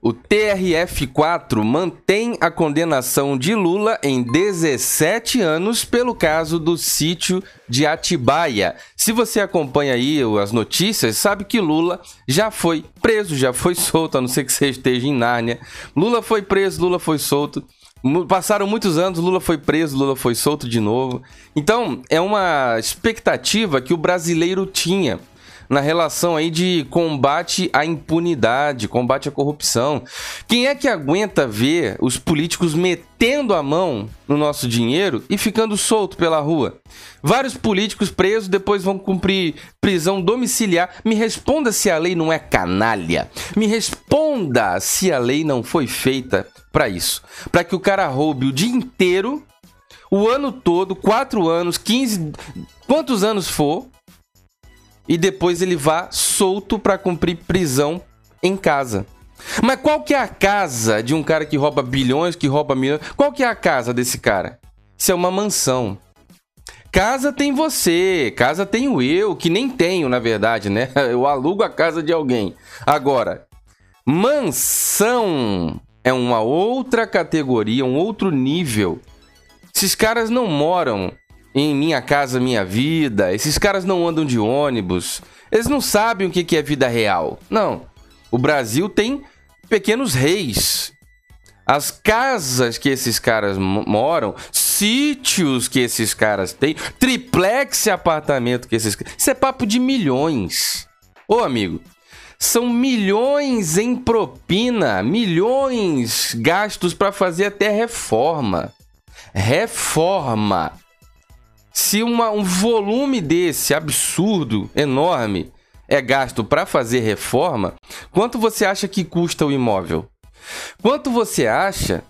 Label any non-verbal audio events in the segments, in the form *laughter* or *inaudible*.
O TRF4 mantém a condenação de Lula em 17 anos pelo caso do sítio de Atibaia. Se você acompanha aí as notícias, sabe que Lula já foi preso, já foi *laughs* solto, a não ser que você esteja em Nárnia. Lula foi preso, Lula foi solto. Passaram muitos anos, Lula foi preso, Lula foi solto de novo. Então, é uma expectativa que o brasileiro tinha na relação aí de combate à impunidade, combate à corrupção. Quem é que aguenta ver os políticos metendo a mão no nosso dinheiro e ficando solto pela rua? Vários políticos presos depois vão cumprir prisão domiciliar. Me responda se a lei não é canalha. Me responda se a lei não foi feita para isso, para que o cara roube o dia inteiro o ano todo, quatro anos, 15, quantos anos for, e depois ele vá solto para cumprir prisão em casa. Mas qual que é a casa de um cara que rouba bilhões, que rouba milhões? Qual que é a casa desse cara? Isso é uma mansão. Casa tem você, casa tenho eu, que nem tenho, na verdade, né? *laughs* Eu alugo a casa de alguém. Agora, mansão é uma outra categoria, um outro nível. Esses caras não moram em Minha Casa Minha Vida. Esses caras não andam de ônibus. Eles não sabem o que é vida real. Não. O Brasil tem pequenos reis. As casas que esses caras moram, sítios que esses caras têm, triplex apartamento que esses Isso é papo de milhões. Ô amigo, são milhões em propina, milhões gastos para fazer até reforma. Reforma se uma, um volume desse absurdo, enorme, é gasto para fazer reforma, quanto você acha que custa o imóvel? Quanto você acha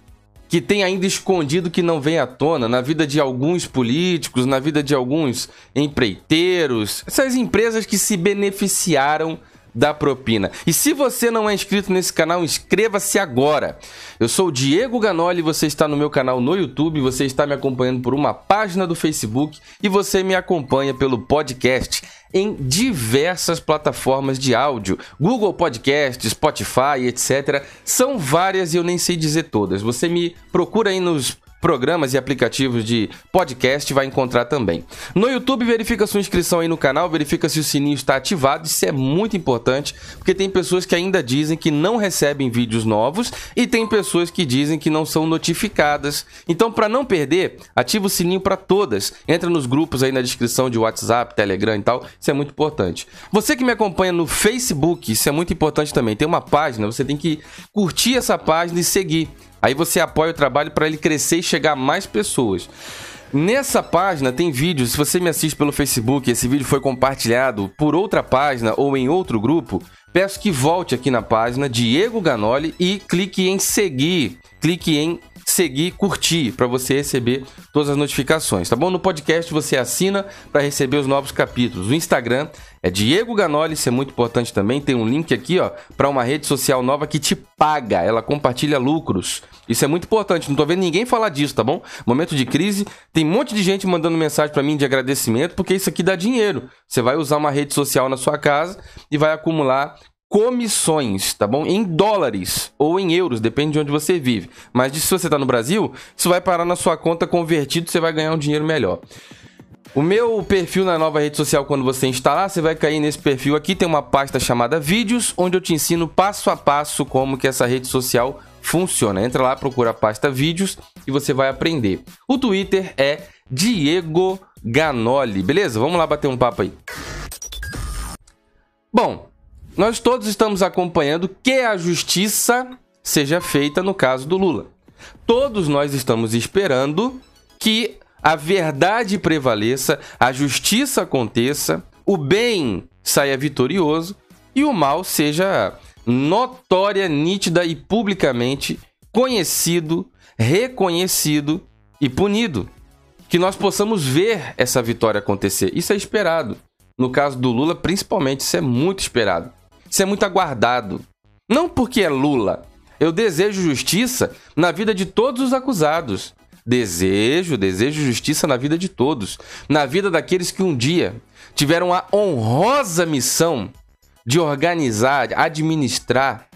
que tem ainda escondido que não vem à tona na vida de alguns políticos, na vida de alguns empreiteiros, essas empresas que se beneficiaram da propina. E se você não é inscrito nesse canal, inscreva-se agora. Eu sou o Diego Ganoli, você está no meu canal no YouTube, você está me acompanhando por uma página do Facebook e você me acompanha pelo podcast em diversas plataformas de áudio, Google Podcast, Spotify, etc. São várias e eu nem sei dizer todas. Você me procura aí nos programas e aplicativos de podcast vai encontrar também. No YouTube, verifica sua inscrição aí no canal, verifica se o sininho está ativado, isso é muito importante, porque tem pessoas que ainda dizem que não recebem vídeos novos e tem pessoas que dizem que não são notificadas. Então, para não perder, ativa o sininho para todas. Entra nos grupos aí na descrição de WhatsApp, Telegram e tal, isso é muito importante. Você que me acompanha no Facebook, isso é muito importante também. Tem uma página, você tem que curtir essa página e seguir. Aí você apoia o trabalho para ele crescer e chegar a mais pessoas. Nessa página tem vídeos, se você me assiste pelo Facebook, esse vídeo foi compartilhado por outra página ou em outro grupo, peço que volte aqui na página Diego Ganoli e clique em seguir, clique em seguir, curtir para você receber todas as notificações, tá bom? No podcast você assina para receber os novos capítulos. O Instagram é Diego Ganoli, isso é muito importante também. Tem um link aqui, ó, para uma rede social nova que te paga, ela compartilha lucros. Isso é muito importante, não tô vendo ninguém falar disso, tá bom? Momento de crise, tem um monte de gente mandando mensagem para mim de agradecimento, porque isso aqui dá dinheiro. Você vai usar uma rede social na sua casa e vai acumular comissões, tá bom? Em dólares ou em euros, depende de onde você vive. Mas se você está no Brasil, isso vai parar na sua conta convertido, você vai ganhar um dinheiro melhor. O meu perfil na nova rede social, quando você instalar, você vai cair nesse perfil aqui, tem uma pasta chamada Vídeos, onde eu te ensino passo a passo como que essa rede social funciona. Entra lá, procura a pasta Vídeos e você vai aprender. O Twitter é Diego Ganoli, beleza? Vamos lá bater um papo aí. Bom, nós todos estamos acompanhando que a justiça seja feita no caso do Lula. Todos nós estamos esperando que a verdade prevaleça, a justiça aconteça, o bem saia vitorioso e o mal seja notória, nítida e publicamente conhecido, reconhecido e punido. Que nós possamos ver essa vitória acontecer. Isso é esperado. No caso do Lula, principalmente, isso é muito esperado. Isso é muito aguardado. Não porque é Lula. Eu desejo justiça na vida de todos os acusados. Desejo, desejo justiça na vida de todos. Na vida daqueles que um dia tiveram a honrosa missão de organizar, administrar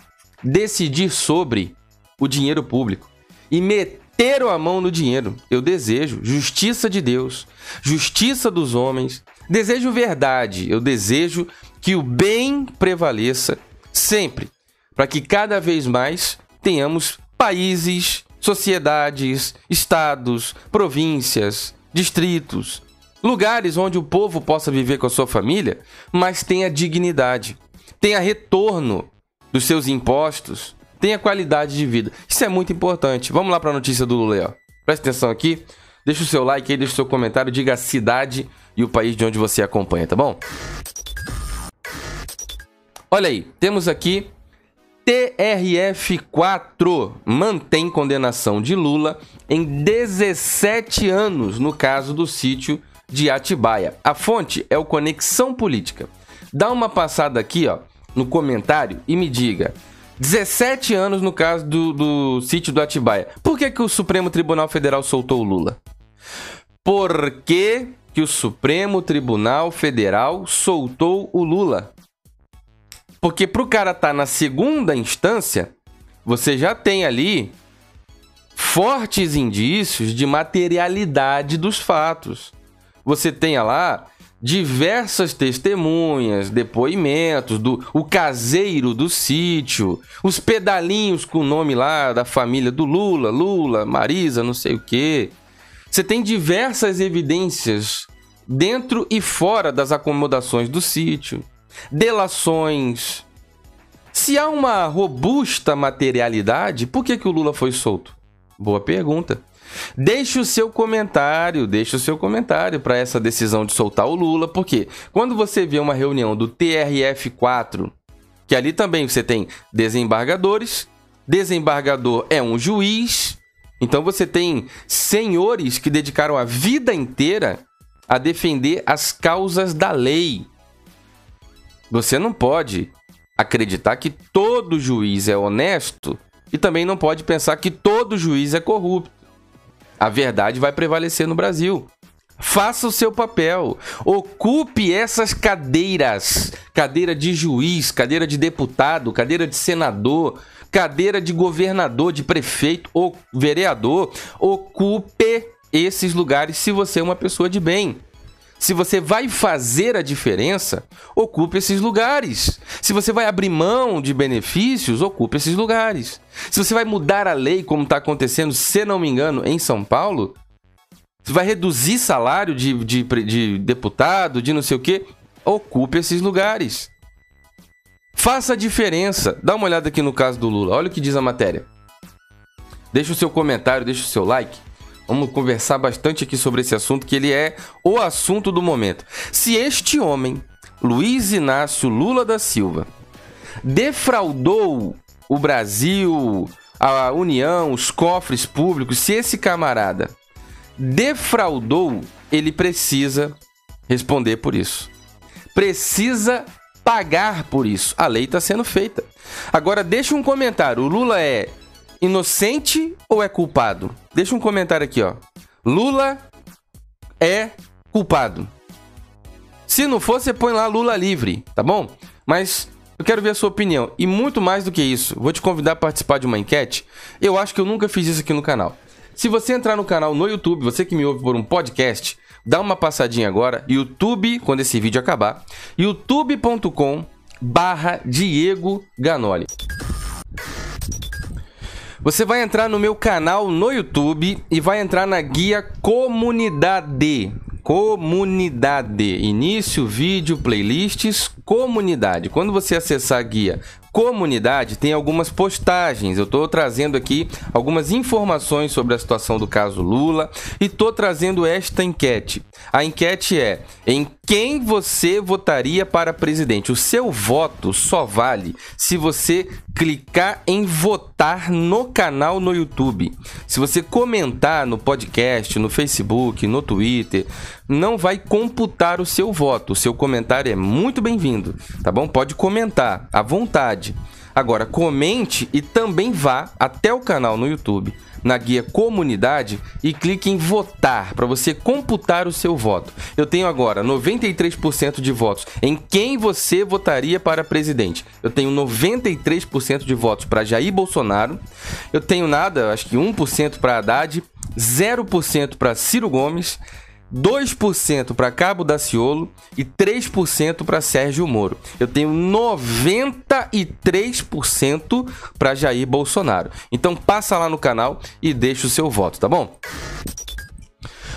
decidir sobre o dinheiro público e meteram a mão no dinheiro. Eu desejo justiça de Deus, justiça dos homens, desejo verdade, eu desejo que o bem prevaleça sempre, para que cada vez mais tenhamos países, sociedades, estados, províncias, distritos, lugares onde o povo possa viver com a sua família, mas tenha dignidade, tenha retorno dos seus impostos, tenha qualidade de vida. Isso é muito importante. Vamos lá para a notícia do Lula. Presta atenção aqui. Deixa o seu like aí, deixa o seu comentário, diga a cidade e o país de onde você acompanha, tá bom? Olha aí, temos aqui TRF4 mantém condenação de Lula em 17 anos no caso do sítio de Atibaia. A fonte é o Conexão Política. Dá uma passada aqui, ó, no comentário e me diga. 17 anos no caso do, do sítio do Atibaia. Por que, que o Supremo Tribunal Federal soltou o Lula? Por que, que o Supremo Tribunal Federal soltou o Lula? Porque pro cara tá na segunda instância, você já tem ali fortes indícios de materialidade dos fatos. Você tem lá diversas testemunhas, depoimentos do o caseiro do sítio, os pedalinhos com o nome lá da família do Lula, Lula, Marisa, não sei o quê. Você tem diversas evidências dentro e fora das acomodações do sítio delações. Se há uma robusta materialidade, por que, que o Lula foi solto? Boa pergunta. Deixe o seu comentário, deixe o seu comentário para essa decisão de soltar o Lula, porque quando você vê uma reunião do TRF4, que ali também você tem desembargadores, desembargador é um juiz, então você tem senhores que dedicaram a vida inteira a defender as causas da lei. Você não pode acreditar que todo juiz é honesto e também não pode pensar que todo juiz é corrupto. A verdade vai prevalecer no Brasil. Faça o seu papel. Ocupe essas cadeiras: cadeira de juiz, cadeira de deputado, cadeira de senador, cadeira de governador, de prefeito ou vereador. Ocupe esses lugares se você é uma pessoa de bem. Se você vai fazer a diferença, ocupe esses lugares. Se você vai abrir mão de benefícios, ocupe esses lugares. Se você vai mudar a lei, como está acontecendo, se não me engano, em São Paulo, vai reduzir salário de, de, de deputado, de não sei o quê, ocupe esses lugares. Faça a diferença. Dá uma olhada aqui no caso do Lula. Olha o que diz a matéria. Deixa o seu comentário, deixa o seu like. Vamos conversar bastante aqui sobre esse assunto, que ele é o assunto do momento. Se este homem, Luiz Inácio Lula da Silva, defraudou o Brasil, a União, os cofres públicos, se esse camarada defraudou, ele precisa responder por isso. Precisa pagar por isso. A lei está sendo feita. Agora, deixa um comentário. O Lula é inocente ou é culpado? Deixa um comentário aqui, ó. Lula é culpado. Se não for, você põe lá Lula livre, tá bom? Mas eu quero ver a sua opinião. E muito mais do que isso, vou te convidar a participar de uma enquete. Eu acho que eu nunca fiz isso aqui no canal. Se você entrar no canal no YouTube, você que me ouve por um podcast, dá uma passadinha agora. YouTube, quando esse vídeo acabar, youtube.com barra Diego Ganoli. Você vai entrar no meu canal no YouTube e vai entrar na guia Comunidade. Comunidade. Início, vídeo, playlists, comunidade. Quando você acessar a guia comunidade tem algumas postagens. Eu estou trazendo aqui algumas informações sobre a situação do caso Lula e estou trazendo esta enquete. A enquete é: em quem você votaria para presidente? O seu voto só vale se você clicar em votar no canal no YouTube. Se você comentar no podcast, no Facebook, no Twitter, não vai computar o seu voto. O seu comentário é muito bem-vindo, tá bom? Pode comentar à vontade. Agora, comente e também vá até o canal no YouTube na guia Comunidade e clique em Votar para você computar o seu voto. Eu tenho agora 93% de votos em quem você votaria para presidente. Eu tenho 93% de votos para Jair Bolsonaro. Eu tenho nada, acho que 1% para Haddad, 0% para Ciro Gomes. 2% para Cabo Daciolo e 3% para Sérgio Moro. Eu tenho 93% para Jair Bolsonaro. Então passa lá no canal e deixa o seu voto, tá bom?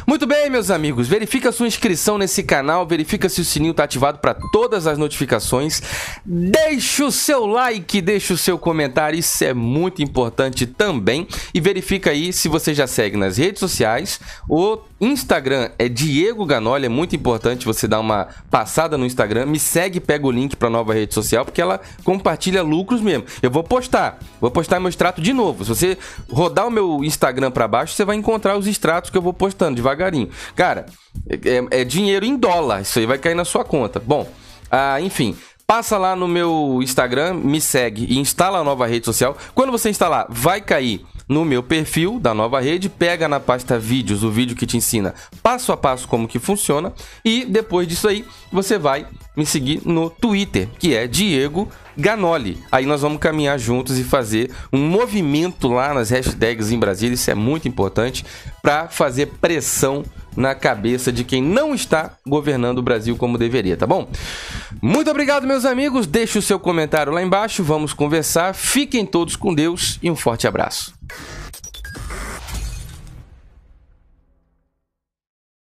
Muito bem, meus amigos, verifica sua inscrição nesse canal, verifica se o sininho está ativado para todas as notificações, deixa o seu like, deixa o seu comentário, isso é muito importante também, e verifica aí se você já segue nas redes sociais, o Instagram é Diego Ganoli, é muito importante você dar uma passada no Instagram, me segue, pega o link para nova rede social, porque ela compartilha lucros mesmo. Eu vou postar, vou postar meu extrato de novo. Se você rodar o meu Instagram para baixo, você vai encontrar os extratos que eu vou postando devagarinho. Cara, é, é dinheiro em dólar, isso aí vai cair na sua conta. Bom, ah, enfim, Passa lá no meu Instagram, me segue e instala a nova rede social. Quando você instalar, vai cair no meu perfil da nova rede, pega na pasta vídeos o vídeo que te ensina passo a passo como que funciona e depois disso aí você vai me seguir no Twitter, que é Diego Ganoli. Aí nós vamos caminhar juntos e fazer um movimento lá nas hashtags em Brasília, isso é muito importante para fazer pressão na cabeça de quem não está governando o Brasil como deveria, tá bom? Muito obrigado, meus amigos. Deixe o seu comentário lá embaixo, vamos conversar. Fiquem todos com Deus e um forte abraço.